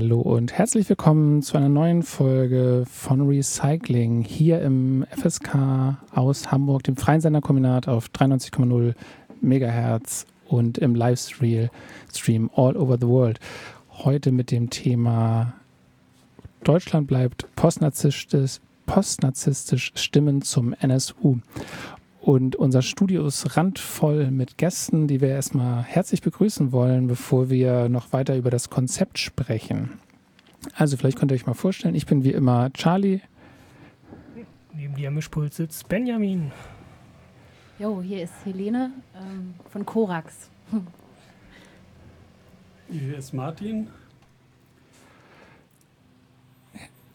Hallo und herzlich willkommen zu einer neuen Folge von Recycling hier im FSK aus Hamburg, dem freien Senderkombinat auf 93,0 Megahertz und im Livestream Stream all over the world. Heute mit dem Thema Deutschland bleibt postnarzisstisch, postnarzisstisch Stimmen zum NSU. Und unser Studio ist randvoll mit Gästen, die wir erstmal herzlich begrüßen wollen, bevor wir noch weiter über das Konzept sprechen. Also vielleicht könnt ihr euch mal vorstellen, ich bin wie immer Charlie. Neben dir am Mischpult sitzt Benjamin. Jo, hier ist Helene ähm, von Korax. Hier ist Martin.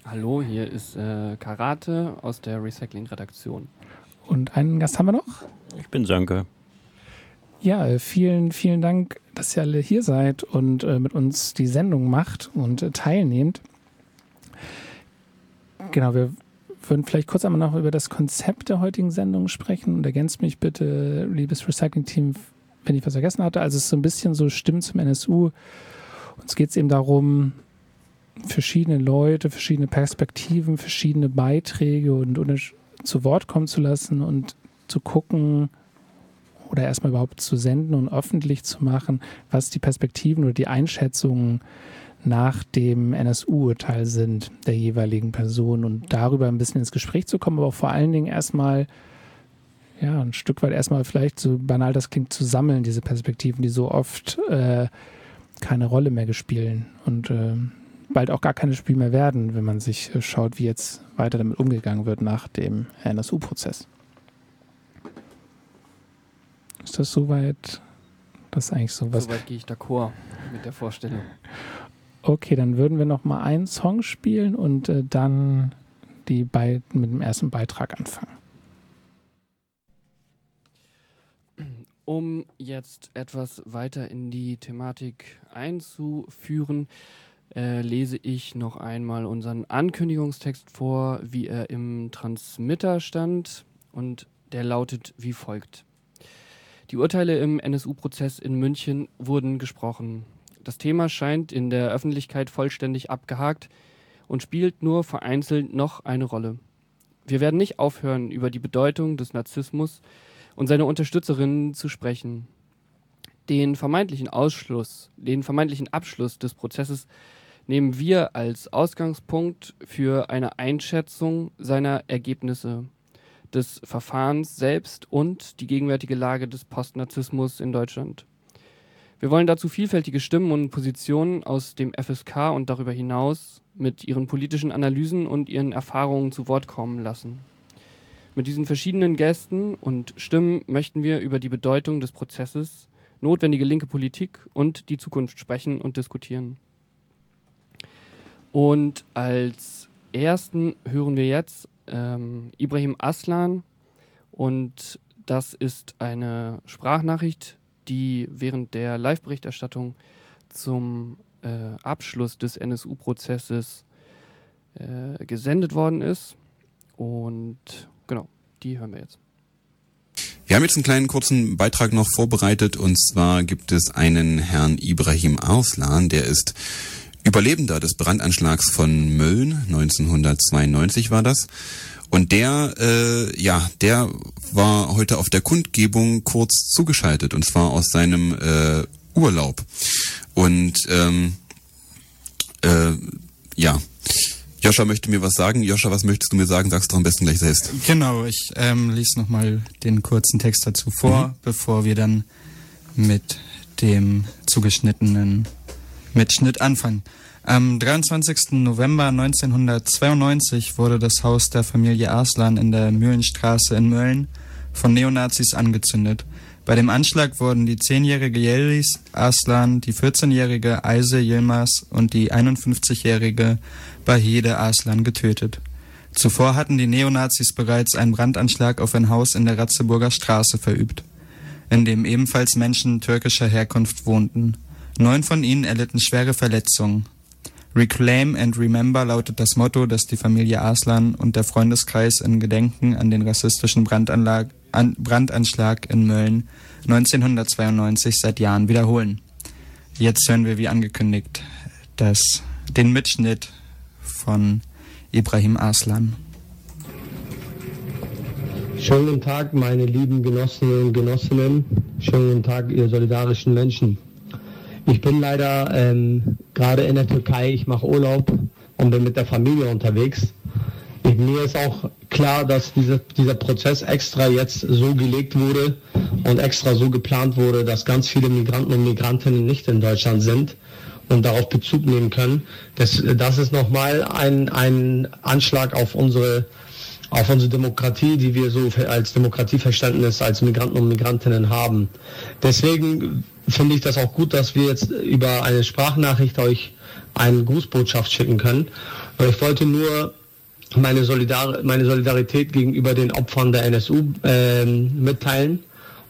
Hallo, hier ist äh, Karate aus der Recycling-Redaktion. Und einen Gast haben wir noch. Ich bin Sönke. Ja, vielen, vielen Dank, dass ihr alle hier seid und äh, mit uns die Sendung macht und äh, teilnehmt. Genau, wir würden vielleicht kurz einmal noch über das Konzept der heutigen Sendung sprechen und ergänzt mich bitte, liebes Recycling-Team, wenn ich was vergessen hatte. Also es ist so ein bisschen so Stimmen zum NSU. Uns geht es eben darum, verschiedene Leute, verschiedene Perspektiven, verschiedene Beiträge und zu Wort kommen zu lassen und zu gucken oder erstmal überhaupt zu senden und öffentlich zu machen, was die Perspektiven oder die Einschätzungen nach dem NSU-Urteil sind der jeweiligen Person und darüber ein bisschen ins Gespräch zu kommen, aber vor allen Dingen erstmal ja, ein Stück weit erstmal vielleicht so banal das klingt, zu sammeln, diese Perspektiven, die so oft äh, keine Rolle mehr gespielen und äh, bald auch gar keine Spiel mehr werden, wenn man sich äh, schaut, wie jetzt weiter damit umgegangen wird nach dem NSU-Prozess. Ist das soweit? Das ist eigentlich sowas. Soweit gehe ich d'accord mit der Vorstellung. Okay, dann würden wir noch mal einen Song spielen und äh, dann die beiden mit dem ersten Beitrag anfangen. Um jetzt etwas weiter in die Thematik einzuführen, äh, lese ich noch einmal unseren Ankündigungstext vor, wie er im Transmitter stand und der lautet wie folgt. Die Urteile im NSU-Prozess in München wurden gesprochen. Das Thema scheint in der Öffentlichkeit vollständig abgehakt und spielt nur vereinzelt noch eine Rolle. Wir werden nicht aufhören, über die Bedeutung des Narzissmus und seine Unterstützerinnen zu sprechen. Den vermeintlichen Ausschluss, den vermeintlichen Abschluss des Prozesses nehmen wir als Ausgangspunkt für eine Einschätzung seiner Ergebnisse des Verfahrens selbst und die gegenwärtige Lage des Postnarzissmus in Deutschland. Wir wollen dazu vielfältige Stimmen und Positionen aus dem FSK und darüber hinaus mit ihren politischen Analysen und ihren Erfahrungen zu Wort kommen lassen. Mit diesen verschiedenen Gästen und Stimmen möchten wir über die Bedeutung des Prozesses, notwendige linke Politik und die Zukunft sprechen und diskutieren. Und als ersten hören wir jetzt ähm, Ibrahim Aslan und das ist eine Sprachnachricht, die während der Live-Berichterstattung zum äh, Abschluss des NSU-Prozesses äh, gesendet worden ist. Und genau, die hören wir jetzt. Wir haben jetzt einen kleinen kurzen Beitrag noch vorbereitet und zwar gibt es einen Herrn Ibrahim Arslan, der ist Überlebender des Brandanschlags von Mölln, 1992 war das. Und der, äh, ja, der war heute auf der Kundgebung kurz zugeschaltet und zwar aus seinem äh, Urlaub. Und ähm, äh, ja, Joscha möchte mir was sagen. Joscha, was möchtest du mir sagen? Sagst du am besten gleich selbst. Genau, ich ähm, lese nochmal den kurzen Text dazu vor, mhm. bevor wir dann mit dem zugeschnittenen Mitschnitt anfangen. Am 23. November 1992 wurde das Haus der Familie Arslan in der Mühlenstraße in Mölln von Neonazis angezündet. Bei dem Anschlag wurden die 10-jährige Yelis Arslan, die 14-jährige Aise Yilmaz und die 51-jährige Bahede Arslan getötet. Zuvor hatten die Neonazis bereits einen Brandanschlag auf ein Haus in der Ratzeburger Straße verübt, in dem ebenfalls Menschen türkischer Herkunft wohnten. Neun von ihnen erlitten schwere Verletzungen. Reclaim and Remember lautet das Motto, das die Familie Arslan und der Freundeskreis in Gedenken an den rassistischen Brandanlag, an, Brandanschlag in Mölln 1992 seit Jahren wiederholen. Jetzt hören wir wie angekündigt das den Mitschnitt von Ibrahim Aslan. Schönen Tag, meine lieben Genossinnen und Genossinnen. Schönen Tag, ihr solidarischen Menschen. Ich bin leider ähm, gerade in der Türkei, ich mache Urlaub und bin mit der Familie unterwegs. Ich, mir ist auch klar, dass diese, dieser Prozess extra jetzt so gelegt wurde und extra so geplant wurde, dass ganz viele Migranten und Migrantinnen nicht in Deutschland sind und darauf Bezug nehmen können. Das, das ist nochmal ein, ein Anschlag auf unsere auf unsere Demokratie, die wir so als Demokratieverständnis als Migranten und Migrantinnen haben. Deswegen finde ich das auch gut, dass wir jetzt über eine Sprachnachricht euch eine Grußbotschaft schicken können. Ich wollte nur meine, Solidar meine Solidarität gegenüber den Opfern der NSU äh, mitteilen.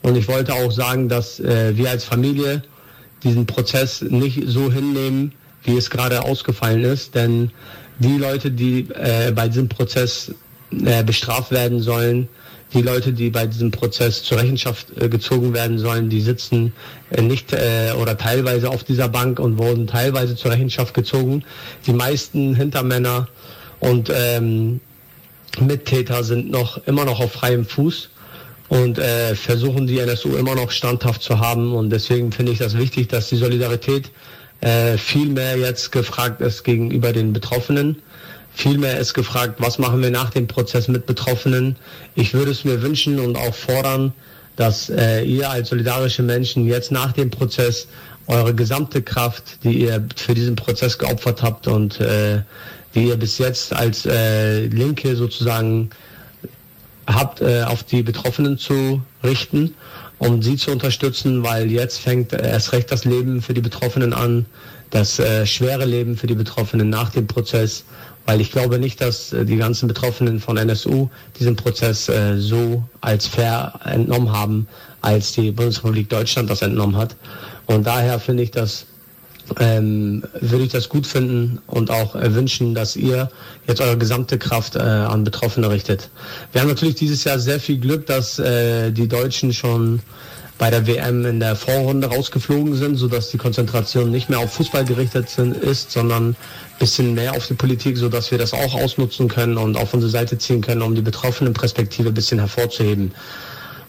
Und ich wollte auch sagen, dass äh, wir als Familie diesen Prozess nicht so hinnehmen, wie es gerade ausgefallen ist. Denn die Leute, die äh, bei diesem Prozess äh, bestraft werden sollen. Die Leute, die bei diesem Prozess zur Rechenschaft äh, gezogen werden sollen, die sitzen äh, nicht äh, oder teilweise auf dieser Bank und wurden teilweise zur Rechenschaft gezogen. Die meisten Hintermänner und ähm, Mittäter sind noch immer noch auf freiem Fuß und äh, versuchen die NSU immer noch standhaft zu haben. Und deswegen finde ich das wichtig, dass die Solidarität äh, viel mehr jetzt gefragt ist gegenüber den Betroffenen. Vielmehr ist gefragt, was machen wir nach dem Prozess mit Betroffenen. Ich würde es mir wünschen und auch fordern, dass äh, ihr als solidarische Menschen jetzt nach dem Prozess eure gesamte Kraft, die ihr für diesen Prozess geopfert habt und äh, die ihr bis jetzt als äh, Linke sozusagen habt, äh, auf die Betroffenen zu richten, um sie zu unterstützen, weil jetzt fängt erst recht das Leben für die Betroffenen an, das äh, schwere Leben für die Betroffenen nach dem Prozess weil ich glaube nicht, dass äh, die ganzen Betroffenen von NSU diesen Prozess äh, so als fair entnommen haben, als die Bundesrepublik Deutschland das entnommen hat. Und daher finde ich das ähm, würde ich das gut finden und auch äh, wünschen, dass ihr jetzt eure gesamte Kraft äh, an Betroffene richtet. Wir haben natürlich dieses Jahr sehr viel Glück, dass die Deutschen schon bei der WM in der Vorrunde rausgeflogen sind, sodass die Konzentration nicht mehr auf Fußball gerichtet sind, ist, sondern ein bisschen mehr auf die Politik, sodass wir das auch ausnutzen können und auf unsere Seite ziehen können, um die betroffenen Perspektive ein bisschen hervorzuheben.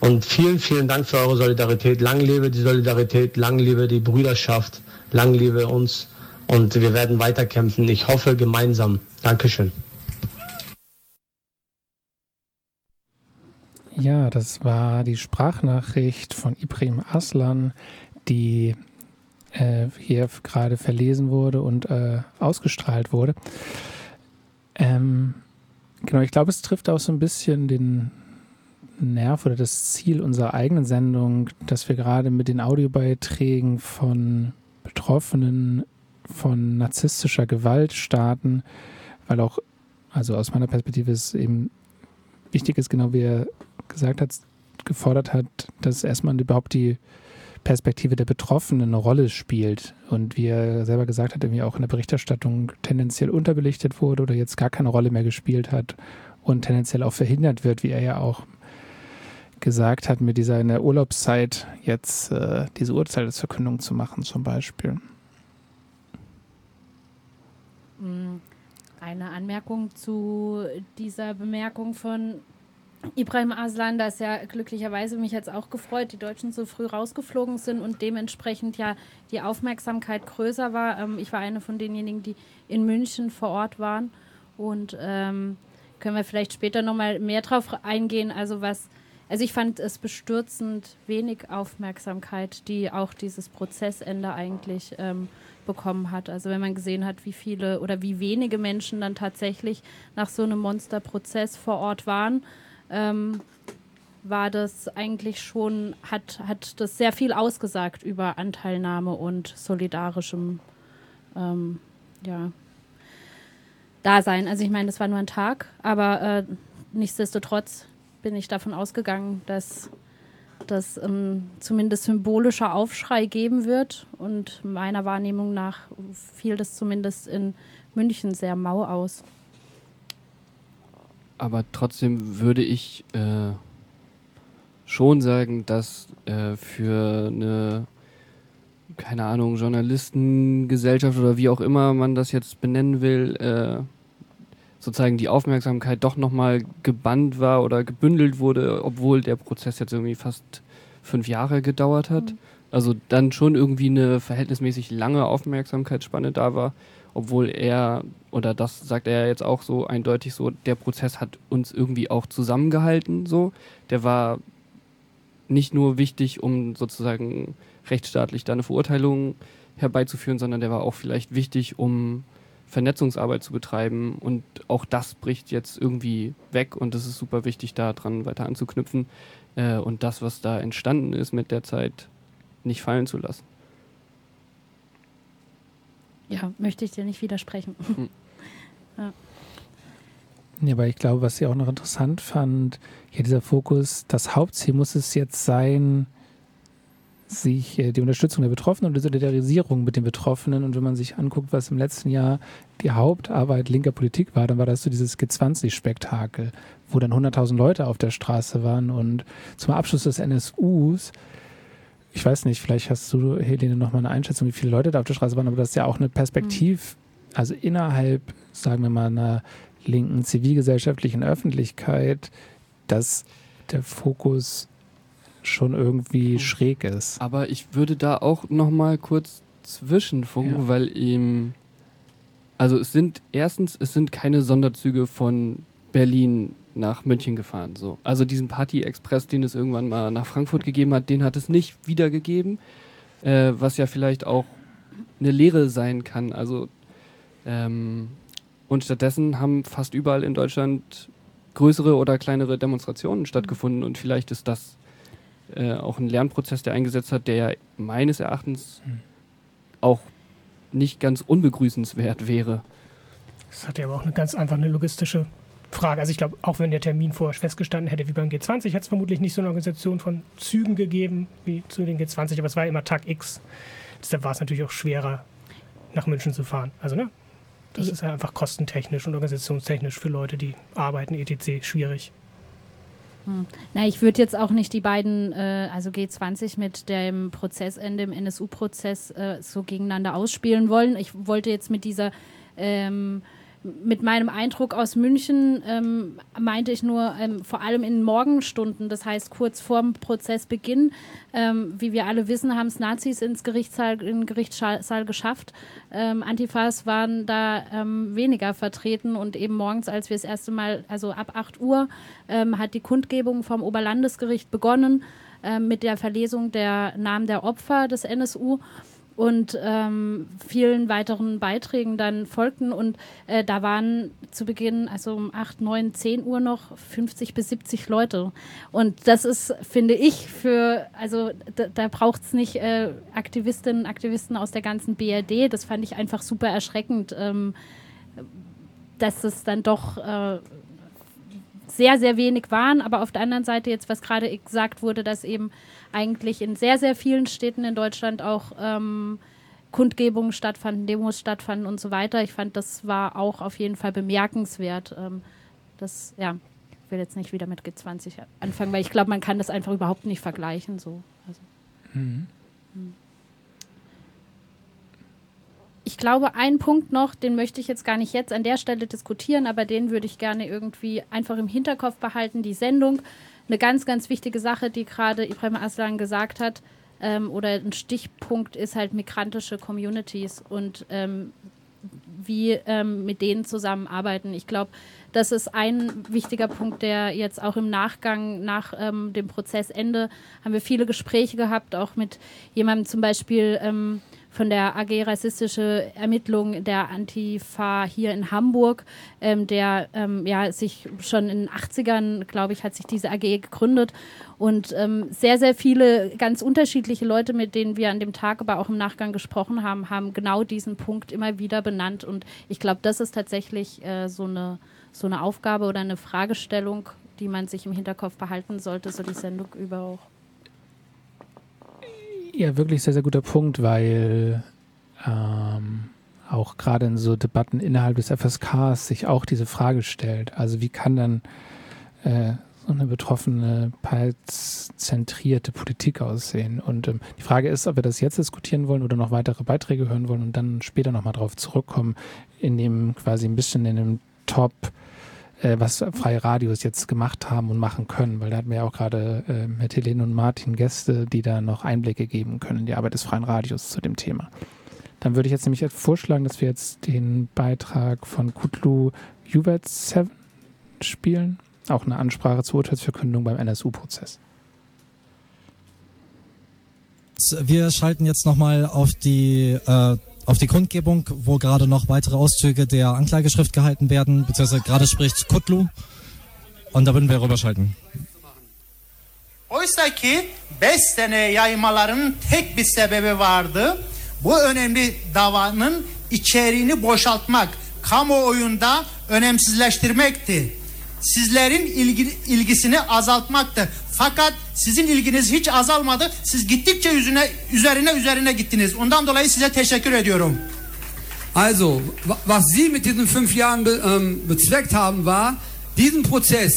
Und vielen, vielen Dank für eure Solidarität. Lang lebe die Solidarität, lang lebe die Brüderschaft, lang lebe uns und wir werden weiterkämpfen. Ich hoffe gemeinsam. Dankeschön. Ja, das war die Sprachnachricht von Ibrahim Aslan, die äh, hier gerade verlesen wurde und äh, ausgestrahlt wurde. Ähm, genau, ich glaube, es trifft auch so ein bisschen den Nerv oder das Ziel unserer eigenen Sendung, dass wir gerade mit den Audiobeiträgen von Betroffenen von narzisstischer Gewalt starten, weil auch, also aus meiner Perspektive ist eben wichtig ist, genau wie er gesagt hat, gefordert hat, dass erstmal überhaupt die Perspektive der Betroffenen eine Rolle spielt und wie er selber gesagt hat, irgendwie auch in der Berichterstattung tendenziell unterbelichtet wurde oder jetzt gar keine Rolle mehr gespielt hat und tendenziell auch verhindert wird, wie er ja auch gesagt hat, mit dieser in der Urlaubszeit jetzt äh, diese Urteilsverkündung zu machen zum Beispiel. Hm, eine Anmerkung zu dieser Bemerkung von Ibrahim Aslan, da ist ja glücklicherweise mich jetzt auch gefreut, die Deutschen so früh rausgeflogen sind und dementsprechend ja die Aufmerksamkeit größer war. Ähm, ich war eine von denjenigen, die in München vor Ort waren und ähm, können wir vielleicht später nochmal mehr drauf eingehen. Also was, also ich fand es bestürzend wenig Aufmerksamkeit, die auch dieses Prozessende eigentlich ähm, bekommen hat. Also wenn man gesehen hat, wie viele oder wie wenige Menschen dann tatsächlich nach so einem Monsterprozess vor Ort waren ähm, war das eigentlich schon, hat, hat das sehr viel ausgesagt über Anteilnahme und solidarischem ähm, ja, Dasein. Also ich meine, das war nur ein Tag, aber äh, nichtsdestotrotz bin ich davon ausgegangen, dass das ähm, zumindest symbolischer Aufschrei geben wird. Und meiner Wahrnehmung nach fiel das zumindest in München sehr mau aus aber trotzdem würde ich äh, schon sagen, dass äh, für eine keine Ahnung, Journalistengesellschaft oder wie auch immer man das jetzt benennen will, äh, sozusagen die Aufmerksamkeit doch nochmal gebannt war oder gebündelt wurde, obwohl der Prozess jetzt irgendwie fast fünf Jahre gedauert hat. Mhm. Also dann schon irgendwie eine verhältnismäßig lange Aufmerksamkeitsspanne da war, obwohl er, oder das sagt er jetzt auch so eindeutig so, der Prozess hat uns irgendwie auch zusammengehalten, so. Der war nicht nur wichtig, um sozusagen rechtsstaatlich da eine Verurteilung herbeizuführen, sondern der war auch vielleicht wichtig, um Vernetzungsarbeit zu betreiben. Und auch das bricht jetzt irgendwie weg und es ist super wichtig, da dran weiter anzuknüpfen äh, und das, was da entstanden ist mit der Zeit, nicht fallen zu lassen. Ja, möchte ich dir nicht widersprechen. Hm. Ja. Ja, aber ich glaube, was sie auch noch interessant fand, ja, dieser Fokus, das Hauptziel muss es jetzt sein, sich äh, die Unterstützung der Betroffenen und die Solidarisierung mit den Betroffenen. Und wenn man sich anguckt, was im letzten Jahr die Hauptarbeit linker Politik war, dann war das so dieses G20-Spektakel, wo dann 100.000 Leute auf der Straße waren. Und zum Abschluss des NSUs, ich weiß nicht, vielleicht hast du, Helene, nochmal eine Einschätzung, wie viele Leute da auf der Straße waren, aber das ist ja auch eine Perspektiv, mhm. Also innerhalb, sagen wir mal, einer linken zivilgesellschaftlichen Öffentlichkeit, dass der Fokus schon irgendwie schräg ist. Aber ich würde da auch noch mal kurz zwischenfunken, ja. weil ihm also es sind erstens es sind keine Sonderzüge von Berlin nach München gefahren so. Also diesen Party Express, den es irgendwann mal nach Frankfurt gegeben hat, den hat es nicht wiedergegeben, äh, was ja vielleicht auch eine Lehre sein kann. Also ähm, und stattdessen haben fast überall in Deutschland größere oder kleinere Demonstrationen stattgefunden und vielleicht ist das äh, auch ein Lernprozess, der eingesetzt hat, der ja meines Erachtens hm. auch nicht ganz unbegrüßenswert wäre. Das hat ja aber auch eine ganz einfach eine logistische Frage. Also ich glaube, auch wenn der Termin vorher festgestanden hätte wie beim G20, hätte es vermutlich nicht so eine Organisation von Zügen gegeben wie zu den G20, aber es war immer Tag X. Deshalb war es natürlich auch schwerer, nach München zu fahren. Also ne, das ist ja einfach kostentechnisch und organisationstechnisch für Leute, die arbeiten, etc. schwierig. Hm. Na, ich würde jetzt auch nicht die beiden, äh, also G20 mit dem Prozessende im NSU-Prozess äh, so gegeneinander ausspielen wollen. Ich wollte jetzt mit dieser ähm, mit meinem Eindruck aus München ähm, meinte ich nur ähm, vor allem in Morgenstunden, das heißt kurz vorm Prozessbeginn. Ähm, wie wir alle wissen, haben es Nazis ins Gerichtssaal, in den Gerichtssaal geschafft. Ähm, Antifas waren da ähm, weniger vertreten und eben morgens, als wir das erste Mal, also ab 8 Uhr, ähm, hat die Kundgebung vom Oberlandesgericht begonnen mit der Verlesung der Namen der Opfer des NSU und ähm, vielen weiteren Beiträgen dann folgten. Und äh, da waren zu Beginn, also um 8, 9, 10 Uhr noch 50 bis 70 Leute. Und das ist, finde ich, für, also da, da braucht es nicht äh, Aktivistinnen und Aktivisten aus der ganzen BRD. Das fand ich einfach super erschreckend, ähm, dass es dann doch äh, sehr, sehr wenig waren. Aber auf der anderen Seite jetzt, was gerade gesagt wurde, dass eben eigentlich in sehr, sehr vielen Städten in Deutschland auch ähm, Kundgebungen stattfanden, Demos stattfanden und so weiter. Ich fand, das war auch auf jeden Fall bemerkenswert. Ähm, das, ja, ich will jetzt nicht wieder mit G20 anfangen, weil ich glaube, man kann das einfach überhaupt nicht vergleichen. So. Also, mhm. Ich glaube, ein Punkt noch, den möchte ich jetzt gar nicht jetzt an der Stelle diskutieren, aber den würde ich gerne irgendwie einfach im Hinterkopf behalten. Die Sendung eine ganz, ganz wichtige Sache, die gerade Ibrahim Aslan gesagt hat, ähm, oder ein Stichpunkt ist halt migrantische Communities und ähm, wie ähm, mit denen zusammenarbeiten. Ich glaube, das ist ein wichtiger Punkt, der jetzt auch im Nachgang nach ähm, dem Prozessende haben wir viele Gespräche gehabt, auch mit jemandem zum Beispiel ähm, von der AG Rassistische Ermittlung der Antifa hier in Hamburg, ähm, der ähm, ja sich schon in den 80ern, glaube ich, hat sich diese AG gegründet und ähm, sehr, sehr viele ganz unterschiedliche Leute, mit denen wir an dem Tag, aber auch im Nachgang gesprochen haben, haben genau diesen Punkt immer wieder benannt und ich glaube, das ist tatsächlich äh, so, eine, so eine Aufgabe oder eine Fragestellung, die man sich im Hinterkopf behalten sollte, so die Sendung über auch. Ja, wirklich sehr, sehr guter Punkt, weil ähm, auch gerade in so Debatten innerhalb des FSKs sich auch diese Frage stellt. Also wie kann dann äh, so eine betroffene, zentrierte Politik aussehen. Und ähm, die Frage ist, ob wir das jetzt diskutieren wollen oder noch weitere Beiträge hören wollen und dann später nochmal drauf zurückkommen, in dem quasi ein bisschen in dem Top, äh, was freie Radios jetzt gemacht haben und machen können, weil da hatten wir ja auch gerade äh, mit Helene und Martin Gäste, die da noch Einblicke geben können in die Arbeit des freien Radios zu dem Thema. Dann würde ich jetzt nämlich vorschlagen, dass wir jetzt den Beitrag von Kutlu Juvet 7 spielen. Auch eine Ansprache zur Urteilsverkündung beim NSU-Prozess. Wir schalten jetzt nochmal auf die äh, auf die Kundgebung, wo gerade noch weitere Auszüge der Anklageschrift gehalten werden, beziehungsweise gerade spricht Kutlu. Und da würden wir rüberschalten. Oysa ki 5 sene yaymaların tek bir sebebi vardı. Bu önemli davanın içeriğini boşaltmak, kamuoyunda önemsizleştirmekti. Sizlerin ilgi, ilgisini azaltmaktı. Fakat sizin ilginiz hiç azalmadı. Siz gittikçe yüzüne, üzerine üzerine gittiniz. Ondan dolayı size teşekkür ediyorum. Also, was Sie mit diesen fünf Jahren be, ähm, bezweckt haben, war, diesen Prozess,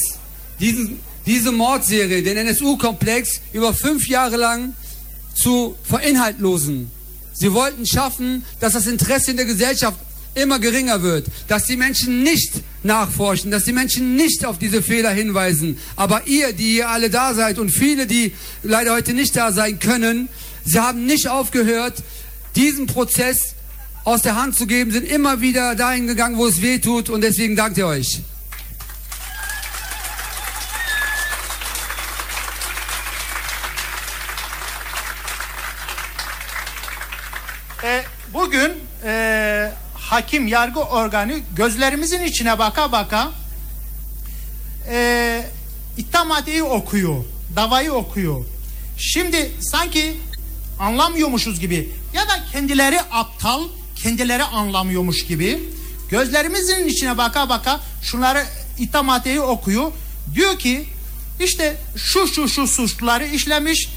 diesen, diese Mordserie, den NSU-Komplex über fünf Jahre lang zu verinhaltlosen. Sie wollten schaffen, dass das Interesse in der Gesellschaft immer geringer wird, dass die Menschen nicht nachforschen, dass die Menschen nicht auf diese Fehler hinweisen. Aber ihr, die hier alle da seid und viele, die leider heute nicht da sein können, sie haben nicht aufgehört, diesen Prozess aus der Hand zu geben, sind immer wieder dahin gegangen, wo es weh tut und deswegen dankt ihr euch. E, bugün e, hakim yargı organı gözlerimizin içine baka baka e, itham okuyor, davayı okuyor. Şimdi sanki anlamıyormuşuz gibi ya da kendileri aptal, kendileri anlamıyormuş gibi gözlerimizin içine baka baka şunları itham okuyor. Diyor ki işte şu şu şu suçları işlemiş,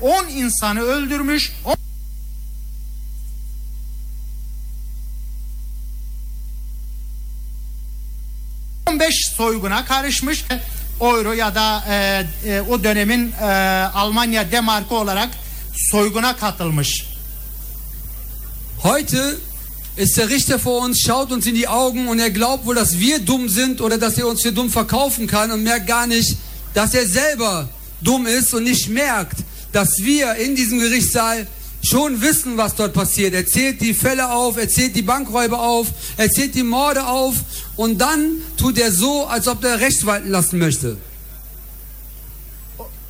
10 insanı öldürmüş, 15 soyguna karışmış. Euro ya da e, e, o dönemin e, Almanya demarkı olarak soyguna katılmış. Heute ist der Richter vor uns, schaut uns in die Augen und er glaubt wohl, dass wir dumm sind oder dass er uns für dumm verkaufen kann und merkt gar nicht, dass er selber dumm ist und nicht merkt, dass wir in diesem Gerichtssaal schon wissen, was dort passiert. Er zählt die Fälle auf, er zählt die Bankräuber auf, er zählt die Morde auf und dann tut er so, als ob er Recht walten lassen möchte.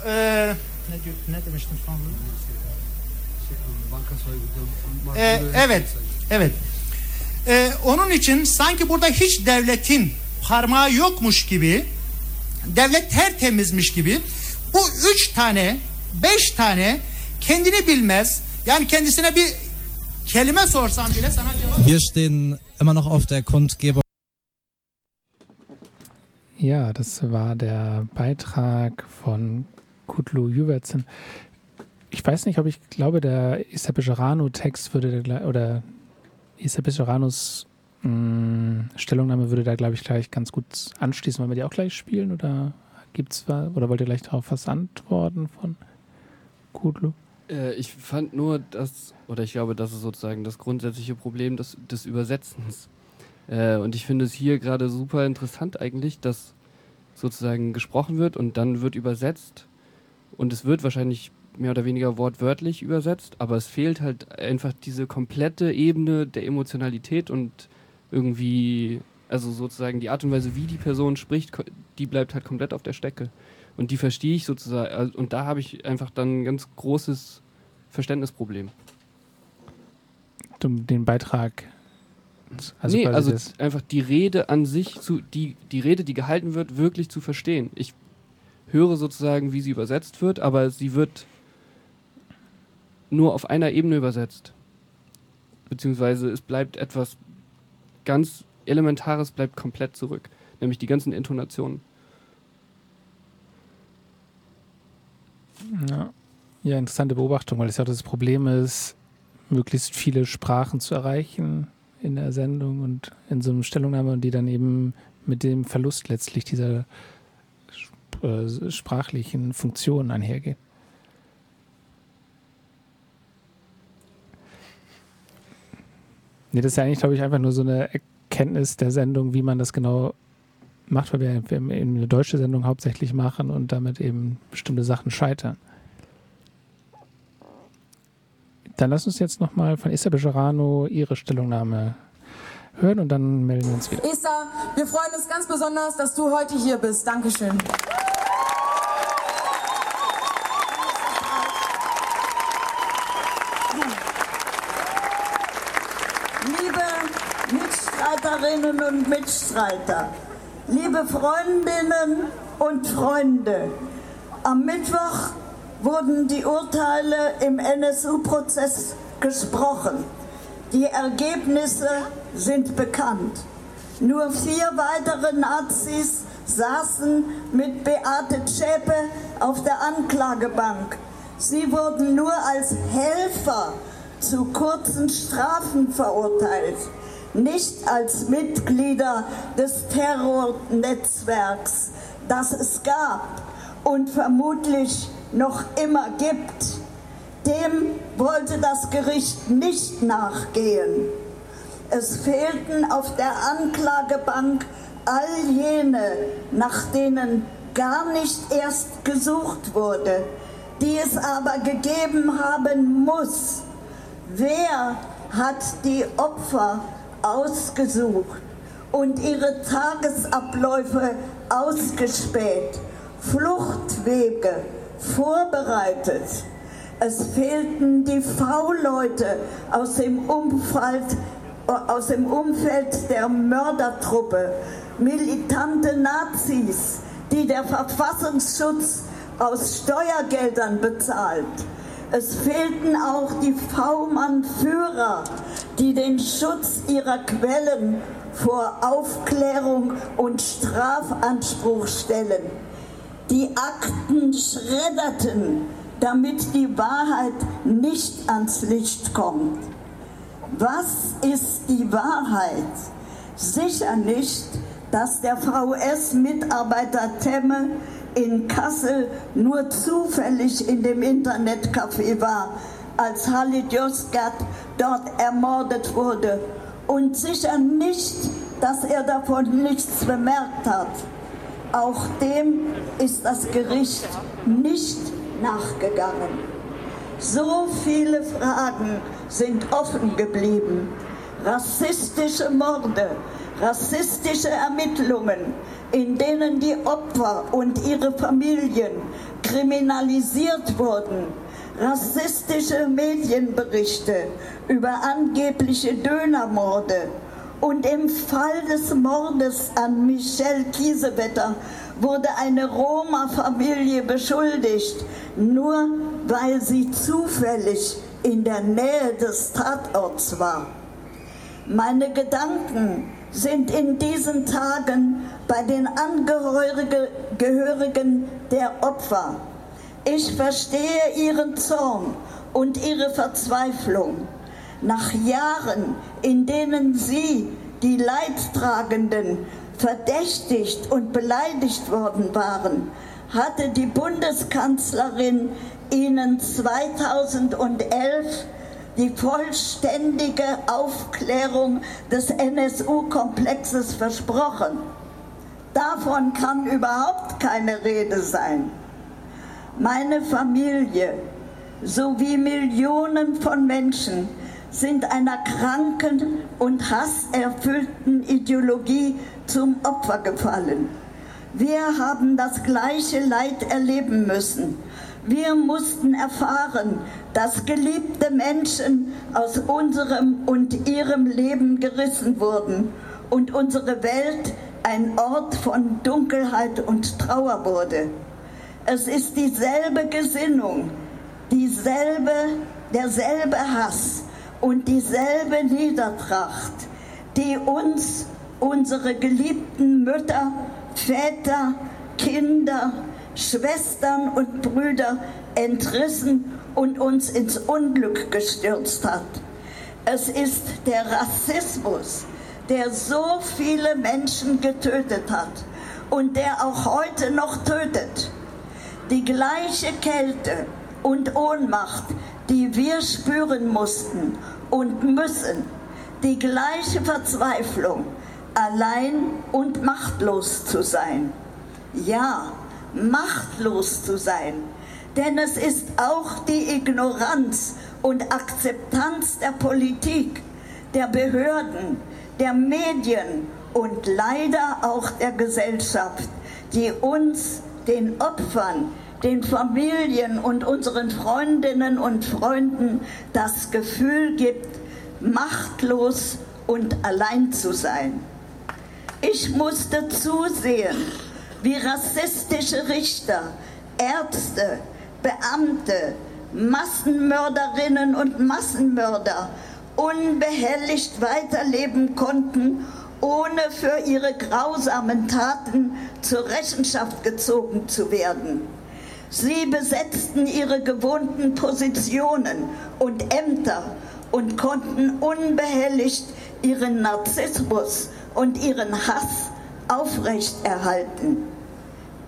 Ee, Ee, evet, evet. Ee, onun için sanki burada hiç devletin parmağı yokmuş gibi, devlet tertemizmiş gibi, bu üç tane, beş tane kendini bilmez, Yani kendisine bir kelime sorsam bile sana cevap... Wir stehen immer noch auf der Kundgebung. Ja, das war der Beitrag von Kutlu Juvertsen. Ich weiß nicht, ob ich glaube, der Issa Bejarano-Text würde, da, oder Issa Bejaranos hm, Stellungnahme würde da, glaube ich, gleich ganz gut anschließen. Wollen wir die auch gleich spielen oder gibt's oder wollt ihr gleich darauf was antworten von Kutlu? Äh, ich fand nur, dass, oder ich glaube, das ist sozusagen das grundsätzliche Problem des, des Übersetzens. Äh, und ich finde es hier gerade super interessant eigentlich, dass sozusagen gesprochen wird und dann wird übersetzt. Und es wird wahrscheinlich mehr oder weniger wortwörtlich übersetzt, aber es fehlt halt einfach diese komplette Ebene der Emotionalität und irgendwie, also sozusagen die Art und Weise, wie die Person spricht, die bleibt halt komplett auf der Strecke. Und die verstehe ich sozusagen. Und da habe ich einfach dann ein ganz großes Verständnisproblem. Den Beitrag. Also nee, also einfach die Rede an sich, zu, die, die Rede, die gehalten wird, wirklich zu verstehen. Ich höre sozusagen, wie sie übersetzt wird, aber sie wird nur auf einer Ebene übersetzt. Beziehungsweise es bleibt etwas ganz Elementares bleibt komplett zurück, nämlich die ganzen Intonationen. Ja. ja, interessante Beobachtung, weil es ja das Problem ist, möglichst viele Sprachen zu erreichen in der Sendung und in so einer Stellungnahme und die dann eben mit dem Verlust letztlich dieser äh, sprachlichen Funktionen einhergeht. Nee, das ist ja eigentlich, glaube ich, einfach nur so eine Erkenntnis der Sendung, wie man das genau macht, weil wir eben eine deutsche Sendung hauptsächlich machen und damit eben bestimmte Sachen scheitern. Dann lass uns jetzt nochmal von Issa Bejarano ihre Stellungnahme hören und dann melden wir uns wieder. Issa, wir freuen uns ganz besonders, dass du heute hier bist. Dankeschön. Liebe Mitstreiterinnen und Mitstreiter, liebe Freundinnen und Freunde, am Mittwoch wurden die Urteile im NSU-Prozess gesprochen. Die Ergebnisse sind bekannt. Nur vier weitere Nazis saßen mit Beate Zschäpe auf der Anklagebank. Sie wurden nur als Helfer zu kurzen Strafen verurteilt, nicht als Mitglieder des Terrornetzwerks, das es gab und vermutlich noch immer gibt. Dem wollte das Gericht nicht nachgehen. Es fehlten auf der Anklagebank all jene, nach denen gar nicht erst gesucht wurde, die es aber gegeben haben muss. Wer hat die Opfer ausgesucht und ihre Tagesabläufe ausgespäht, Fluchtwege vorbereitet? Es fehlten die V-Leute aus dem Umfeld aus dem Umfeld der Mördertruppe, militante Nazis, die der Verfassungsschutz aus Steuergeldern bezahlt. Es fehlten auch die V-Mann-Führer, die den Schutz ihrer Quellen vor Aufklärung und Strafanspruch stellen. Die Akten schredderten, damit die Wahrheit nicht ans Licht kommt. Was ist die Wahrheit? Sicher nicht, dass der VS-Mitarbeiter Temme in Kassel nur zufällig in dem Internetcafé war, als Halit Yozgat dort ermordet wurde. Und sicher nicht, dass er davon nichts bemerkt hat. Auch dem ist das Gericht nicht nachgegangen. So viele Fragen sind offen geblieben. Rassistische Morde, rassistische Ermittlungen, in denen die Opfer und ihre Familien kriminalisiert wurden, rassistische Medienberichte über angebliche Dönermorde und im Fall des Mordes an Michelle Kiesewetter wurde eine Roma-Familie beschuldigt, nur weil sie zufällig in der Nähe des Tatorts war. Meine Gedanken sind in diesen Tagen bei den Angehörigen der Opfer. Ich verstehe ihren Zorn und ihre Verzweiflung. Nach Jahren, in denen sie, die Leidtragenden, verdächtigt und beleidigt worden waren, hatte die Bundeskanzlerin ihnen 2011 die vollständige Aufklärung des NSU-Komplexes versprochen. Davon kann überhaupt keine Rede sein. Meine Familie sowie Millionen von Menschen sind einer kranken und hasserfüllten Ideologie zum Opfer gefallen. Wir haben das gleiche Leid erleben müssen. Wir mussten erfahren, dass geliebte Menschen aus unserem und ihrem Leben gerissen wurden und unsere Welt ein Ort von Dunkelheit und Trauer wurde. Es ist dieselbe Gesinnung, dieselbe, derselbe Hass und dieselbe Niedertracht, die uns, unsere geliebten Mütter, Väter, Kinder, Schwestern und Brüder entrissen und uns ins Unglück gestürzt hat. Es ist der Rassismus, der so viele Menschen getötet hat und der auch heute noch tötet. Die gleiche Kälte und Ohnmacht, die wir spüren mussten und müssen, die gleiche Verzweiflung, allein und machtlos zu sein. Ja, machtlos zu sein, denn es ist auch die Ignoranz und Akzeptanz der Politik, der Behörden, der Medien und leider auch der Gesellschaft, die uns, den Opfern, den Familien und unseren Freundinnen und Freunden das Gefühl gibt, machtlos und allein zu sein. Ich musste zusehen, wie rassistische Richter, Ärzte, Beamte, Massenmörderinnen und Massenmörder unbehelligt weiterleben konnten, ohne für ihre grausamen Taten zur Rechenschaft gezogen zu werden. Sie besetzten ihre gewohnten Positionen und Ämter und konnten unbehelligt ihren Narzissmus und ihren Hass aufrechterhalten.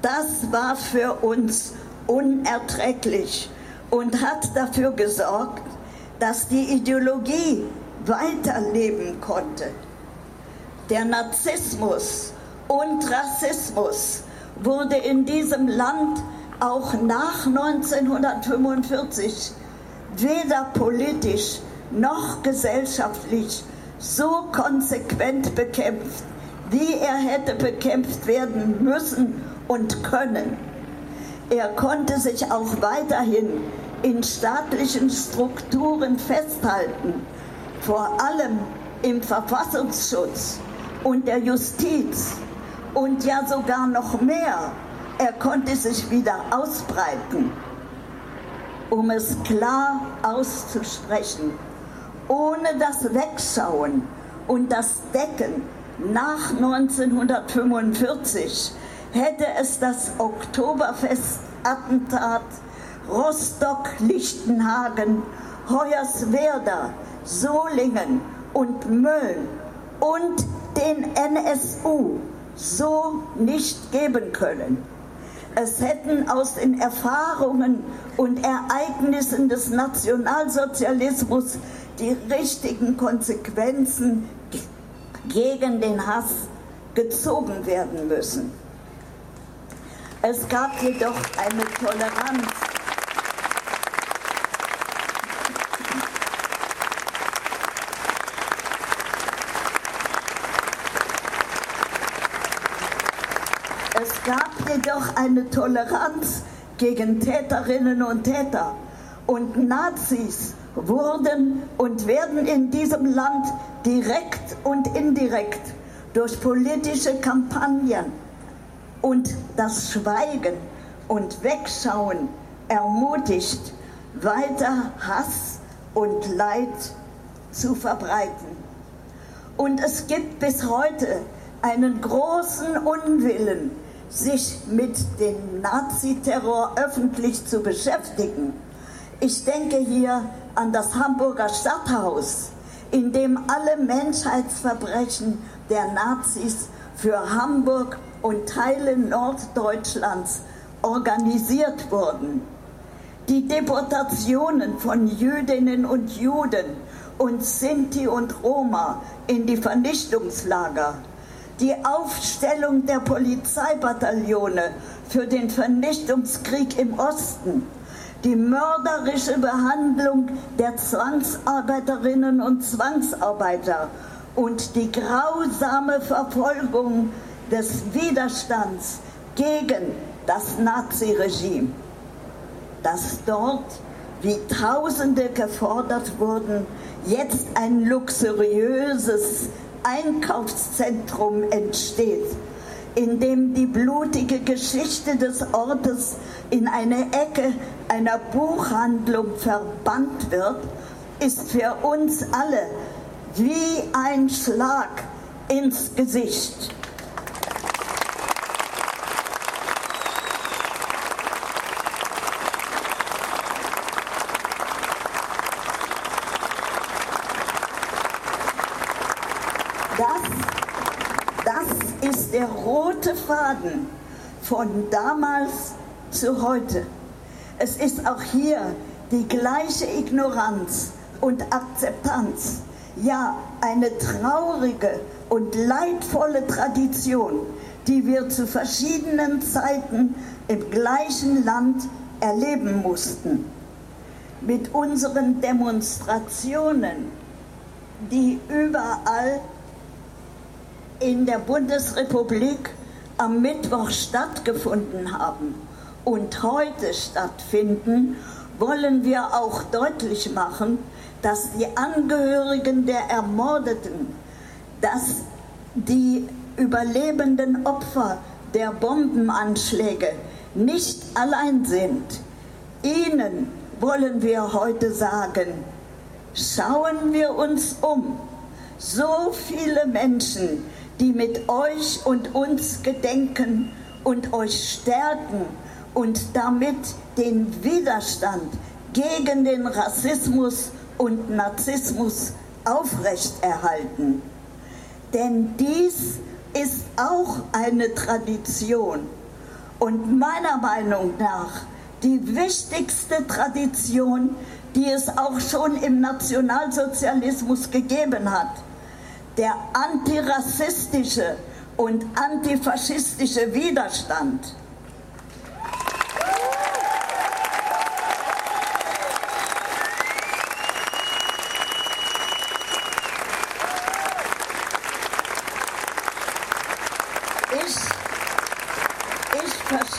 Das war für uns unerträglich und hat dafür gesorgt, dass die Ideologie weiterleben konnte. Der Narzissmus und Rassismus wurde in diesem Land auch nach 1945 weder politisch noch gesellschaftlich so konsequent bekämpft, wie er hätte bekämpft werden müssen und können. Er konnte sich auch weiterhin in staatlichen Strukturen festhalten, vor allem im Verfassungsschutz und der Justiz und ja sogar noch mehr er konnte sich wieder ausbreiten, um es klar auszusprechen, ohne das Wegschauen und das Decken nach 1945 hätte es das Oktoberfest-Attentat Rostock-Lichtenhagen, Hoyerswerda, Solingen und Mölln und den NSU so nicht geben können. Es hätten aus den Erfahrungen und Ereignissen des Nationalsozialismus die richtigen Konsequenzen gegen den Hass gezogen werden müssen. Es gab jedoch eine Toleranz jedoch eine Toleranz gegen Täterinnen und Täter. Und Nazis wurden und werden in diesem Land direkt und indirekt durch politische Kampagnen und das Schweigen und Wegschauen ermutigt, weiter Hass und Leid zu verbreiten. Und es gibt bis heute einen großen Unwillen sich mit dem Naziterror öffentlich zu beschäftigen. Ich denke hier an das Hamburger Stadthaus, in dem alle Menschheitsverbrechen der Nazis für Hamburg und Teile Norddeutschlands organisiert wurden. Die Deportationen von Jüdinnen und Juden und Sinti und Roma in die Vernichtungslager die Aufstellung der Polizeibataillone für den Vernichtungskrieg im Osten, die mörderische Behandlung der Zwangsarbeiterinnen und Zwangsarbeiter und die grausame Verfolgung des Widerstands gegen das Naziregime, dass dort, wie Tausende gefordert wurden, jetzt ein luxuriöses Einkaufszentrum entsteht, in dem die blutige Geschichte des Ortes in eine Ecke einer Buchhandlung verbannt wird, ist für uns alle wie ein Schlag ins Gesicht. Ist der rote Faden von damals zu heute. Es ist auch hier die gleiche Ignoranz und Akzeptanz, ja eine traurige und leidvolle Tradition, die wir zu verschiedenen Zeiten im gleichen Land erleben mussten. Mit unseren Demonstrationen, die überall in der Bundesrepublik am Mittwoch stattgefunden haben und heute stattfinden, wollen wir auch deutlich machen, dass die Angehörigen der Ermordeten, dass die überlebenden Opfer der Bombenanschläge nicht allein sind. Ihnen wollen wir heute sagen, schauen wir uns um. So viele Menschen, die mit euch und uns gedenken und euch stärken und damit den Widerstand gegen den Rassismus und Narzissmus aufrechterhalten. Denn dies ist auch eine Tradition und meiner Meinung nach die wichtigste Tradition, die es auch schon im Nationalsozialismus gegeben hat. Der antirassistische und antifaschistische Widerstand.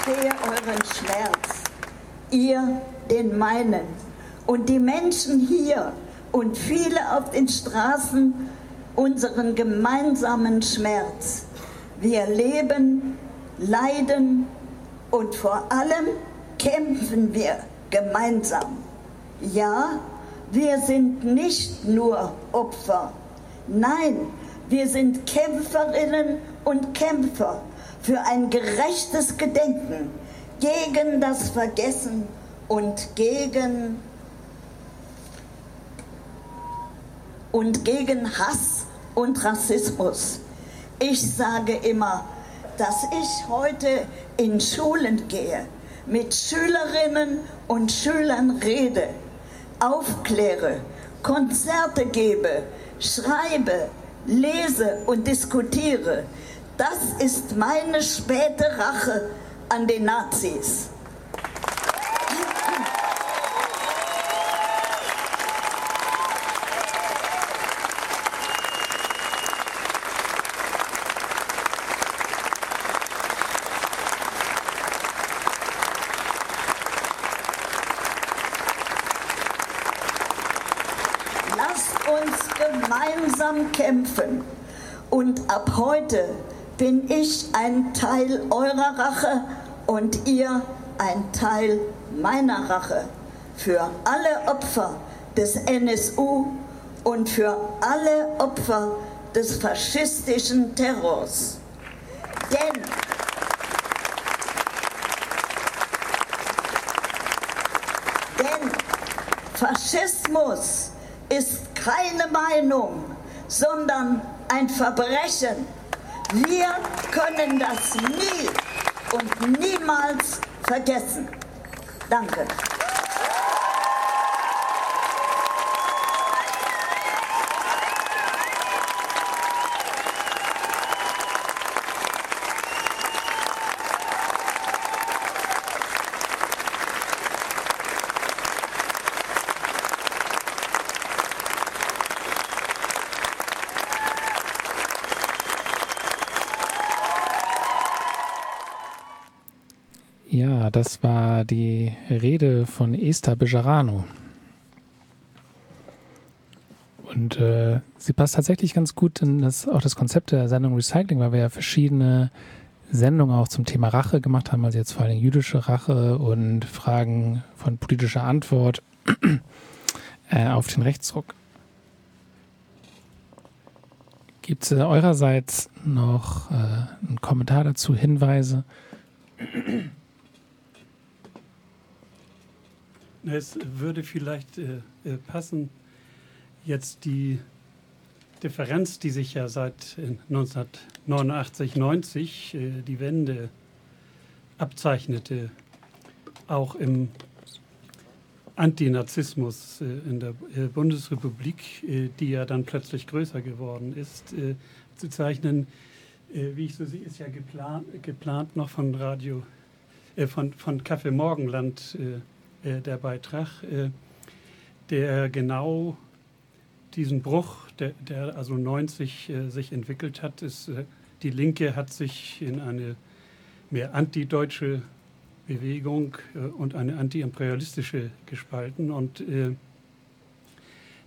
verstehe euren Schmerz, ihr den meinen. Und die Menschen hier und viele auf den Straßen unseren gemeinsamen Schmerz. Wir leben, leiden und vor allem kämpfen wir gemeinsam. Ja, wir sind nicht nur Opfer. Nein, wir sind Kämpferinnen und Kämpfer für ein gerechtes Gedenken gegen das Vergessen und gegen und gegen Hass und Rassismus. Ich sage immer, dass ich heute in Schulen gehe, mit Schülerinnen und Schülern rede, aufkläre, Konzerte gebe, schreibe, lese und diskutiere, das ist meine späte Rache an den Nazis. Uns gemeinsam kämpfen und ab heute bin ich ein Teil eurer Rache und ihr ein Teil meiner Rache. Für alle Opfer des NSU und für alle Opfer des faschistischen Terrors. Denn Denn Faschismus ist keine Meinung, sondern ein Verbrechen. Wir können das nie und niemals vergessen. Danke. Ja, das war die Rede von Esther Bejarano. Und äh, sie passt tatsächlich ganz gut in das, auch das Konzept der Sendung Recycling, weil wir ja verschiedene Sendungen auch zum Thema Rache gemacht haben, also jetzt vor allem jüdische Rache und Fragen von politischer Antwort äh, auf den Rechtsruck. Gibt es äh, eurerseits noch äh, einen Kommentar dazu, Hinweise? Es würde vielleicht äh, äh, passen, jetzt die Differenz, die sich ja seit 1989, 90 äh, die Wende abzeichnete, auch im Antinazismus äh, in der äh, Bundesrepublik, äh, die ja dann plötzlich größer geworden ist, äh, zu zeichnen, äh, wie ich so sehe, ist ja geplant, geplant noch von Radio, von, von Café Morgenland der Beitrag, der genau diesen Bruch, der, der also 90 äh, sich entwickelt hat, ist, äh, die Linke hat sich in eine mehr antideutsche Bewegung äh, und eine antiimperialistische gespalten. Und äh,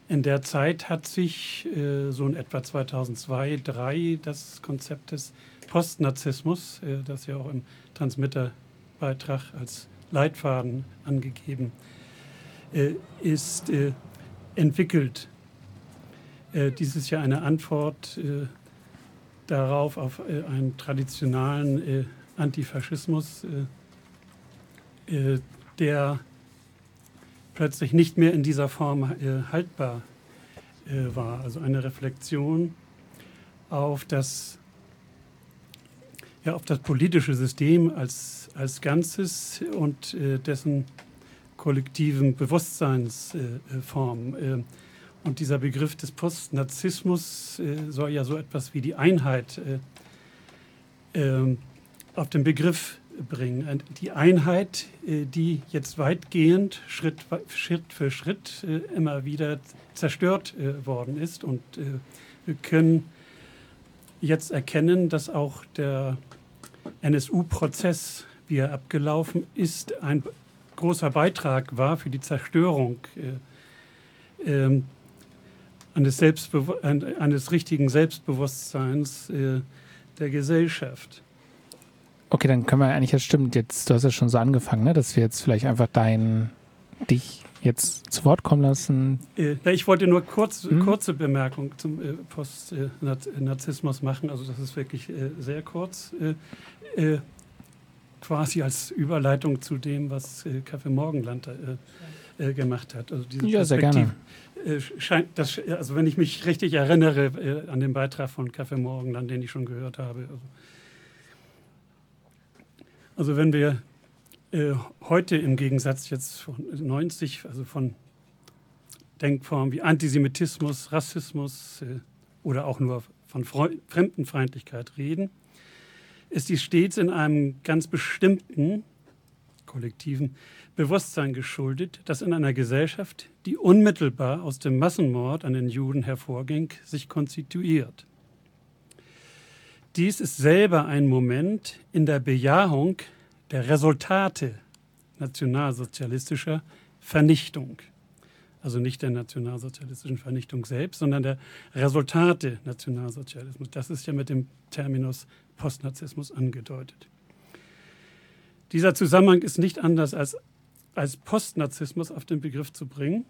in der Zeit hat sich äh, so in etwa 2002, 2003 das Konzept des Postnazismus, äh, das ja auch im Transmitterbeitrag als Leitfaden angegeben ist, entwickelt. Äh, dies ist ja eine Antwort äh, darauf, auf äh, einen traditionellen äh, Antifaschismus, äh, äh, der plötzlich nicht mehr in dieser Form haltbar war. Also eine Reflexion auf das, ja, auf das politische System als, als Ganzes und dessen kollektiven Bewusstseinsformen. Und dieser Begriff des Postnazismus äh, soll ja so etwas wie die Einheit äh, äh, auf den Begriff bringen. Die Einheit, äh, die jetzt weitgehend Schritt, Schritt für Schritt äh, immer wieder zerstört äh, worden ist. Und wir können jetzt erkennen, dass auch der NSU-Prozess, wie er abgelaufen ist, ein großer Beitrag war für die Zerstörung ähm, eines, eines richtigen Selbstbewusstseins äh, der Gesellschaft. Okay, dann können wir eigentlich jetzt stimmt, jetzt, du hast ja schon so angefangen, ne, dass wir jetzt vielleicht einfach dein, dich jetzt zu Wort kommen lassen. Äh, ich wollte nur kurz, hm? kurze Bemerkung zum äh, Postnarzissmus machen, also das ist wirklich äh, sehr kurz, quasi als Überleitung zu dem, was Kaffee Morgenland gemacht hat. Also diese ja, sehr gerne. Scheint das, also wenn ich mich richtig erinnere an den Beitrag von Kaffee Morgen, an den ich schon gehört habe. Also, also wenn wir äh, heute im Gegensatz jetzt von 90, also von Denkformen wie Antisemitismus, Rassismus äh, oder auch nur von Fremdenfeindlichkeit reden, ist dies stets in einem ganz bestimmten kollektiven Bewusstsein geschuldet, das in einer Gesellschaft, die unmittelbar aus dem Massenmord an den Juden hervorging, sich konstituiert. Dies ist selber ein Moment in der Bejahung der Resultate nationalsozialistischer Vernichtung. Also nicht der nationalsozialistischen Vernichtung selbst, sondern der Resultate Nationalsozialismus. Das ist ja mit dem Terminus Postnazismus angedeutet. Dieser Zusammenhang ist nicht anders als als Postnarzissmus auf den Begriff zu bringen,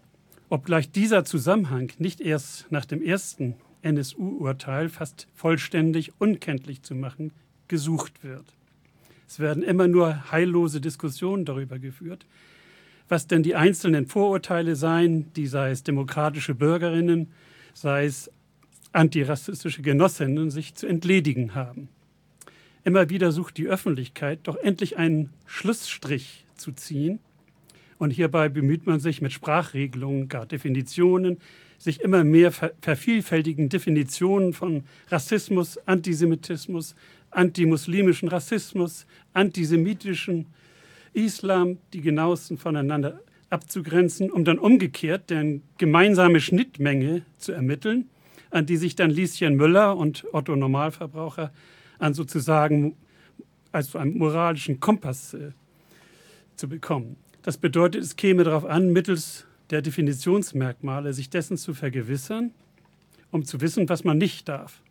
obgleich dieser Zusammenhang nicht erst nach dem ersten NSU-Urteil fast vollständig unkenntlich zu machen gesucht wird. Es werden immer nur heillose Diskussionen darüber geführt, was denn die einzelnen Vorurteile seien, die sei es demokratische Bürgerinnen, sei es antirassistische Genossinnen sich zu entledigen haben. Immer wieder sucht die Öffentlichkeit doch endlich einen Schlussstrich zu ziehen und hierbei bemüht man sich mit Sprachregelungen, gar Definitionen, sich immer mehr ver vervielfältigen Definitionen von Rassismus, Antisemitismus, antimuslimischen Rassismus, antisemitischen Islam, die genauesten voneinander abzugrenzen, um dann umgekehrt deren gemeinsame Schnittmenge zu ermitteln, an die sich dann Lieschen Müller und Otto Normalverbraucher an sozusagen als einem moralischen Kompass äh, zu bekommen. Das bedeutet, es käme darauf an, mittels der Definitionsmerkmale sich dessen zu vergewissern, um zu wissen, was man nicht darf.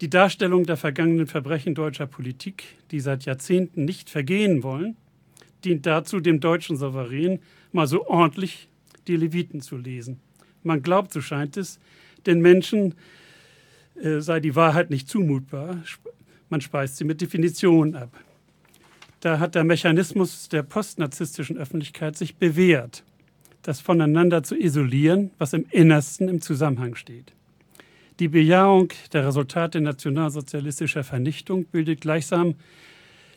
Die Darstellung der vergangenen Verbrechen deutscher Politik, die seit Jahrzehnten nicht vergehen wollen, dient dazu, dem deutschen Souverän mal so ordentlich die Leviten zu lesen. Man glaubt, so scheint es, den Menschen äh, sei die Wahrheit nicht zumutbar, man speist sie mit Definitionen ab. Da hat der Mechanismus der postnarzisstischen Öffentlichkeit sich bewährt, das voneinander zu isolieren, was im Innersten im Zusammenhang steht. Die Bejahung der Resultate nationalsozialistischer Vernichtung bildet gleichsam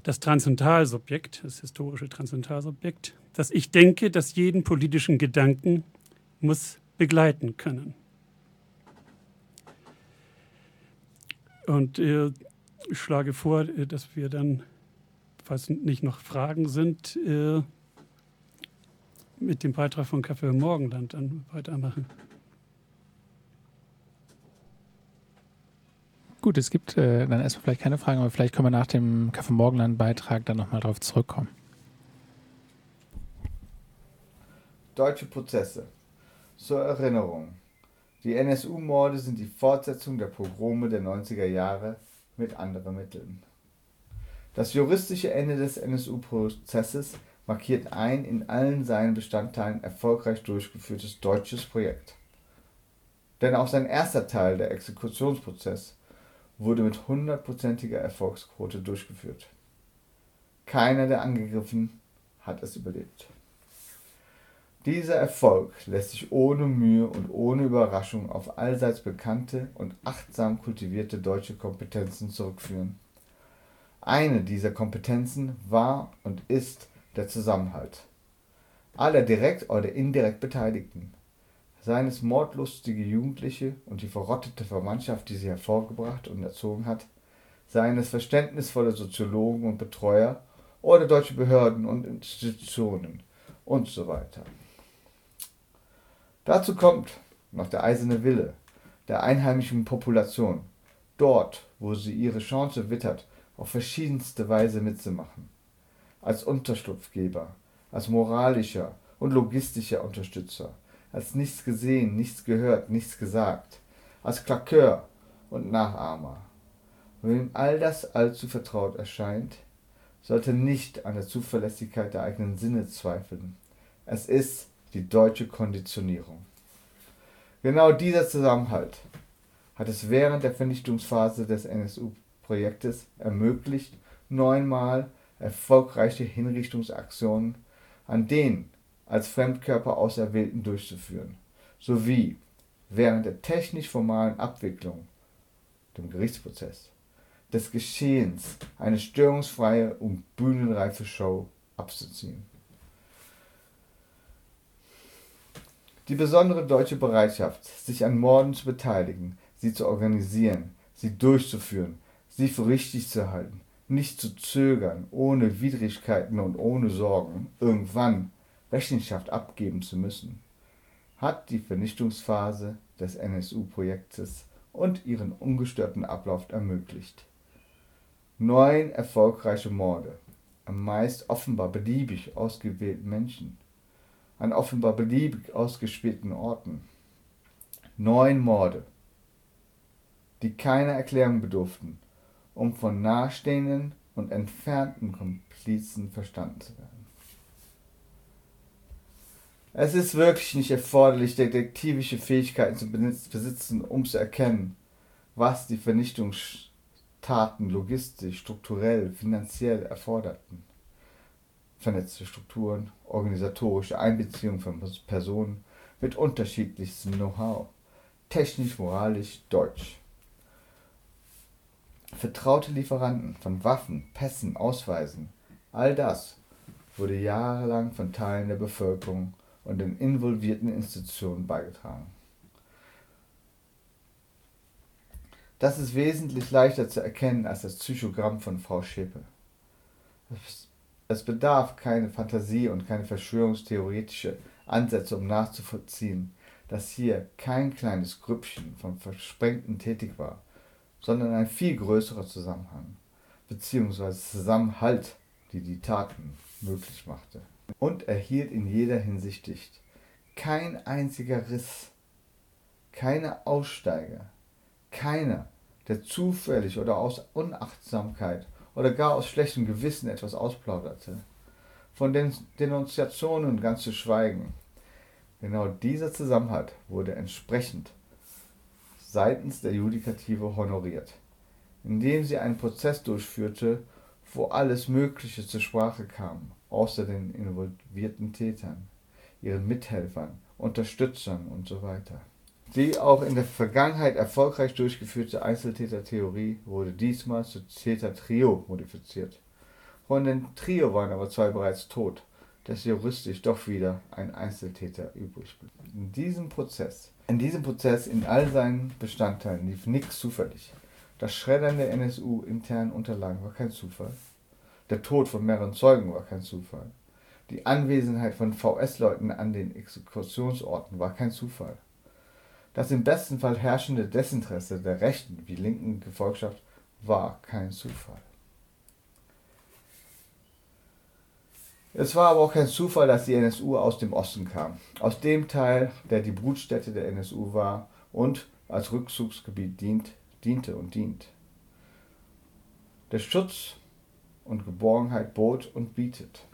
das Transzendentalsubjekt, das historische Transzendentalsubjekt, das ich denke, das jeden politischen Gedanken muss begleiten können. Und äh, ich schlage vor, äh, dass wir dann, falls nicht noch Fragen sind, äh, mit dem Beitrag von Kaffee Morgenland dann weitermachen. Gut, es gibt äh, dann erstmal vielleicht keine Fragen, aber vielleicht können wir nach dem Kaffee Morgenland Beitrag dann nochmal drauf zurückkommen. Deutsche Prozesse. Zur Erinnerung. Die NSU-Morde sind die Fortsetzung der Pogrome der 90er Jahre mit anderen Mitteln. Das juristische Ende des NSU-Prozesses markiert ein in allen seinen Bestandteilen erfolgreich durchgeführtes deutsches Projekt. Denn auch sein erster Teil, der Exekutionsprozess, wurde mit hundertprozentiger Erfolgsquote durchgeführt. Keiner der Angegriffenen hat es überlebt. Dieser Erfolg lässt sich ohne Mühe und ohne Überraschung auf allseits bekannte und achtsam kultivierte deutsche Kompetenzen zurückführen. Eine dieser Kompetenzen war und ist der Zusammenhalt aller direkt oder indirekt Beteiligten, seien es mordlustige Jugendliche und die verrottete Verwandtschaft, die sie hervorgebracht und erzogen hat, seien es verständnisvolle Soziologen und Betreuer oder deutsche Behörden und Institutionen und so weiter. Dazu kommt noch der eiserne Wille der einheimischen Population, dort, wo sie ihre Chance wittert, auf verschiedenste Weise mitzumachen. Als Unterschlupfgeber, als moralischer und logistischer Unterstützer, als nichts gesehen, nichts gehört, nichts gesagt, als Klakeur und Nachahmer. Wem all das allzu vertraut erscheint, sollte nicht an der Zuverlässigkeit der eigenen Sinne zweifeln. Es ist die deutsche Konditionierung. Genau dieser Zusammenhalt hat es während der Vernichtungsphase des NSU-Projektes ermöglicht, neunmal erfolgreiche Hinrichtungsaktionen an den als Fremdkörper Auserwählten durchzuführen, sowie während der technisch formalen Abwicklung, dem Gerichtsprozess, des Geschehens eine störungsfreie und bühnenreife Show abzuziehen. Die besondere deutsche Bereitschaft, sich an Morden zu beteiligen, sie zu organisieren, sie durchzuführen, sie für richtig zu halten, nicht zu zögern, ohne Widrigkeiten und ohne Sorgen, irgendwann Rechenschaft abgeben zu müssen, hat die Vernichtungsphase des NSU-Projektes und ihren ungestörten Ablauf ermöglicht. Neun erfolgreiche Morde, am meist offenbar beliebig ausgewählten Menschen, an offenbar beliebig ausgespielten Orten. Neun Morde, die keiner Erklärung bedurften, um von nahestehenden und entfernten Komplizen verstanden zu werden. Es ist wirklich nicht erforderlich, detektivische Fähigkeiten zu besitzen, um zu erkennen, was die Vernichtungstaten logistisch, strukturell, finanziell erforderten. Vernetzte Strukturen, organisatorische Einbeziehung von Personen mit unterschiedlichstem Know-how, technisch, moralisch, deutsch. Vertraute Lieferanten von Waffen, Pässen, Ausweisen, all das wurde jahrelang von Teilen der Bevölkerung und den involvierten Institutionen beigetragen. Das ist wesentlich leichter zu erkennen als das Psychogramm von Frau Schäpe. Es bedarf keine Fantasie und keine verschwörungstheoretische Ansätze, um nachzuvollziehen, dass hier kein kleines Grüppchen von Versprengten tätig war, sondern ein viel größerer Zusammenhang bzw. Zusammenhalt, die die Taten möglich machte. Und erhielt in jeder Hinsicht kein einziger Riss, keine Aussteiger, keiner, der zufällig oder aus Unachtsamkeit oder gar aus schlechtem Gewissen etwas ausplauderte. Von den Denunziationen ganz zu schweigen. Genau dieser Zusammenhalt wurde entsprechend seitens der Judikative honoriert, indem sie einen Prozess durchführte, wo alles Mögliche zur Sprache kam, außer den involvierten Tätern, ihren Mithelfern, Unterstützern und so weiter. Die auch in der Vergangenheit erfolgreich durchgeführte Einzeltätertheorie wurde diesmal zu Täter-Trio modifiziert. Von den Trio waren aber zwei bereits tot, dass juristisch doch wieder ein Einzeltäter übrig blieb. In diesem Prozess, in diesem Prozess in all seinen Bestandteilen lief nichts zufällig. Das Schreddern der NSU internen Unterlagen war kein Zufall. Der Tod von mehreren Zeugen war kein Zufall. Die Anwesenheit von VS-Leuten an den Exekutionsorten war kein Zufall. Das im besten Fall herrschende Desinteresse der rechten wie linken Gefolgschaft war kein Zufall. Es war aber auch kein Zufall, dass die NSU aus dem Osten kam, aus dem Teil, der die Brutstätte der NSU war und als Rückzugsgebiet dient, diente und dient. Der Schutz und Geborgenheit bot und bietet.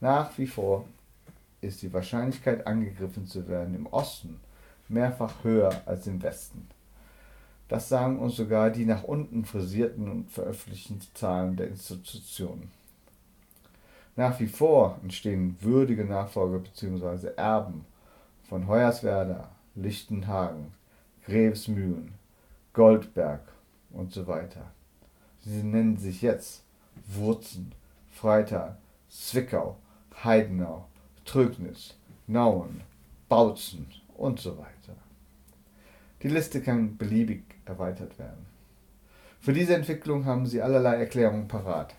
Nach wie vor ist die Wahrscheinlichkeit, angegriffen zu werden, im Osten mehrfach höher als im Westen. Das sagen uns sogar die nach unten frisierten und veröffentlichten Zahlen der Institutionen. Nach wie vor entstehen würdige Nachfolger bzw. Erben von Hoyerswerda, Lichtenhagen, Grevesmühlen, Goldberg und so weiter. Sie nennen sich jetzt Wurzen, Freital, Zwickau, Heidenau, Trögnis, Nauen, Bautzen und so weiter. Die Liste kann beliebig erweitert werden. Für diese Entwicklung haben sie allerlei Erklärungen parat.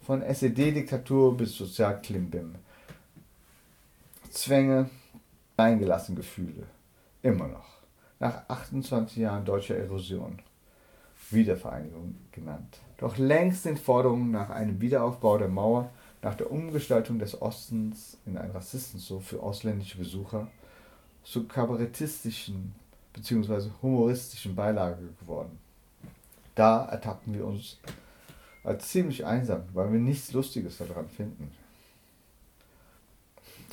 Von SED-Diktatur bis Sozialklimbim. Zwänge, eingelassen Gefühle. Immer noch. Nach 28 Jahren deutscher Erosion. Wiedervereinigung genannt. Doch längst sind Forderungen nach einem Wiederaufbau der Mauer, nach der Umgestaltung des Ostens in ein Rassistenzoo für ausländische Besucher zu kabarettistischen bzw. humoristischen Beilage geworden. Da ertappten wir uns als ziemlich einsam, weil wir nichts Lustiges daran finden.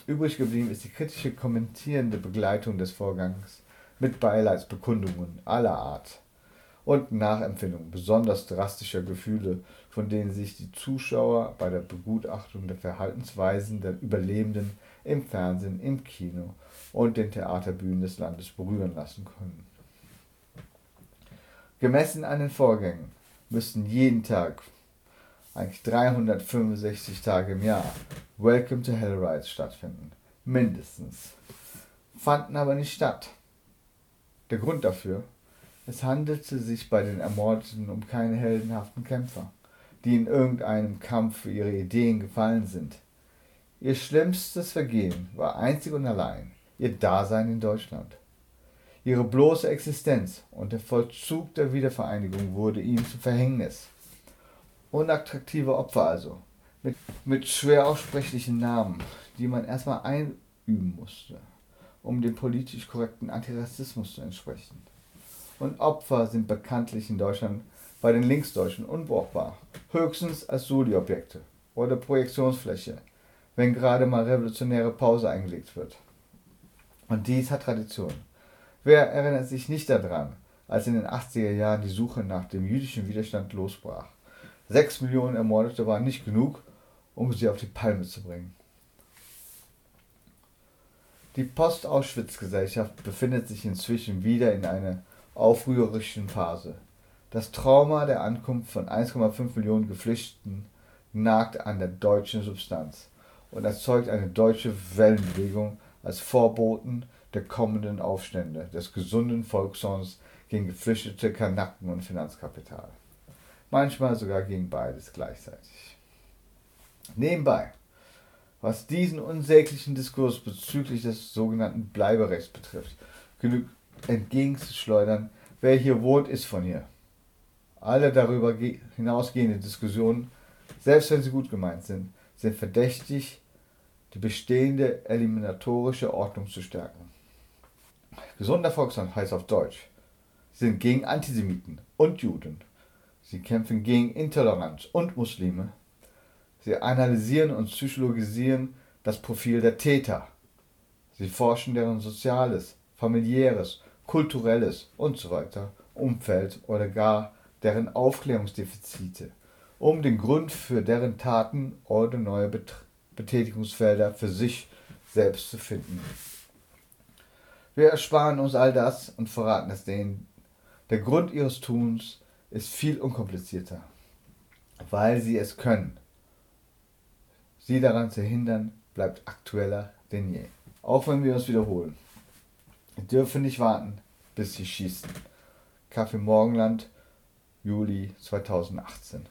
Übrig geblieben ist die kritische kommentierende Begleitung des Vorgangs mit Beileidsbekundungen aller Art und Nachempfindungen besonders drastischer Gefühle, von denen sich die Zuschauer bei der Begutachtung der Verhaltensweisen der Überlebenden im Fernsehen, im Kino und den Theaterbühnen des Landes berühren lassen können. Gemessen an den Vorgängen müssten jeden Tag, eigentlich 365 Tage im Jahr, Welcome to Hell Rides stattfinden. Mindestens. Fanden aber nicht statt. Der Grund dafür? Es handelte sich bei den Ermordeten um keine heldenhaften Kämpfer, die in irgendeinem Kampf für ihre Ideen gefallen sind. Ihr schlimmstes Vergehen war einzig und allein ihr Dasein in Deutschland. Ihre bloße Existenz und der Vollzug der Wiedervereinigung wurde ihnen zum Verhängnis. Unattraktive Opfer also, mit, mit schwer aussprechlichen Namen, die man erstmal einüben musste, um dem politisch korrekten Antirassismus zu entsprechen. Und Opfer sind bekanntlich in Deutschland bei den Linksdeutschen unbrauchbar, höchstens als Soli-Objekte oder Projektionsfläche, wenn gerade mal revolutionäre Pause eingelegt wird. Und dies hat Tradition. Wer erinnert sich nicht daran, als in den 80er Jahren die Suche nach dem jüdischen Widerstand losbrach? Sechs Millionen Ermordete waren nicht genug, um sie auf die Palme zu bringen. Die Post-Auschwitz-Gesellschaft befindet sich inzwischen wieder in einer aufrührerischen Phase. Das Trauma der Ankunft von 1,5 Millionen Geflüchteten nagt an der deutschen Substanz und erzeugt eine deutsche Wellenbewegung als Vorboten der kommenden Aufstände, des gesunden Volkssongs gegen geflüchtete Kanaken und Finanzkapital. Manchmal sogar gegen beides gleichzeitig. Nebenbei, was diesen unsäglichen Diskurs bezüglich des sogenannten Bleiberechts betrifft, genügt entgegenzuschleudern, wer hier wohnt, ist von hier. Alle darüber hinausgehende Diskussionen, selbst wenn sie gut gemeint sind, sind verdächtig die bestehende eliminatorische Ordnung zu stärken. Gesunder Volksland heißt auf Deutsch, sie sind gegen Antisemiten und Juden. Sie kämpfen gegen Intoleranz und Muslime. Sie analysieren und psychologisieren das Profil der Täter. Sie forschen deren soziales, familiäres, kulturelles usw. So Umfeld oder gar deren Aufklärungsdefizite, um den Grund für deren Taten oder neue Betätigungsfelder für sich selbst zu finden. Wir ersparen uns all das und verraten es denen. Der Grund ihres Tuns ist viel unkomplizierter, weil sie es können. Sie daran zu hindern, bleibt aktueller denn je. Auch wenn wir uns wiederholen. Wir dürfen nicht warten, bis sie schießen. Kaffee Morgenland, Juli 2018.